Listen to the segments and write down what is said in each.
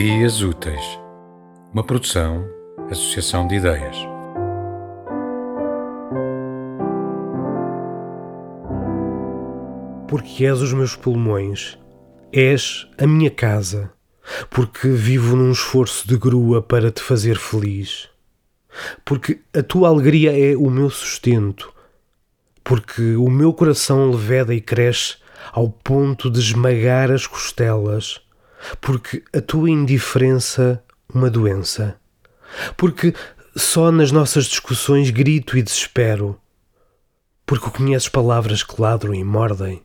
Ideias Úteis, uma produção, associação de ideias. Porque és os meus pulmões, és a minha casa, porque vivo num esforço de grua para te fazer feliz, porque a tua alegria é o meu sustento, porque o meu coração leveda e cresce ao ponto de esmagar as costelas porque a tua indiferença uma doença, porque só nas nossas discussões grito e desespero, porque conheces palavras que ladram e mordem,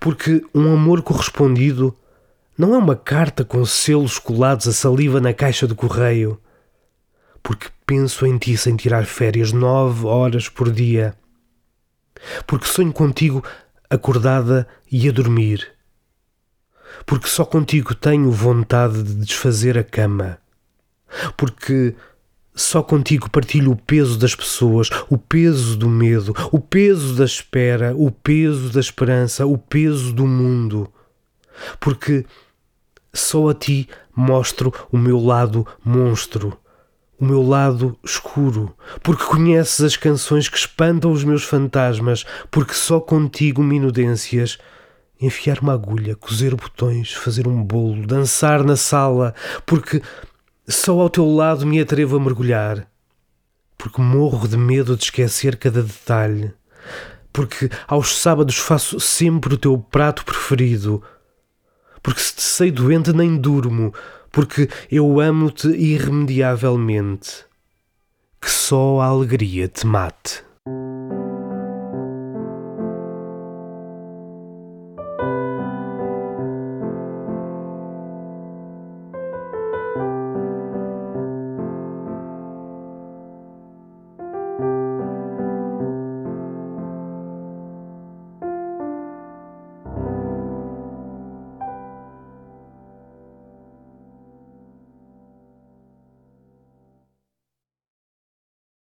porque um amor correspondido não é uma carta com selos colados a saliva na caixa do correio, porque penso em ti sem tirar férias nove horas por dia, porque sonho contigo acordada e a dormir porque só contigo tenho vontade de desfazer a cama, porque só contigo partilho o peso das pessoas, o peso do medo, o peso da espera, o peso da esperança, o peso do mundo, porque só a ti mostro o meu lado monstro, o meu lado escuro, porque conheces as canções que espantam os meus fantasmas, porque só contigo minudências enfiar uma agulha, cozer botões, fazer um bolo, dançar na sala, porque só ao teu lado me atrevo a mergulhar, porque morro de medo de esquecer cada detalhe, porque aos sábados faço sempre o teu prato preferido, porque se te sei doente nem durmo, porque eu amo-te irremediavelmente. Que só a alegria te mate.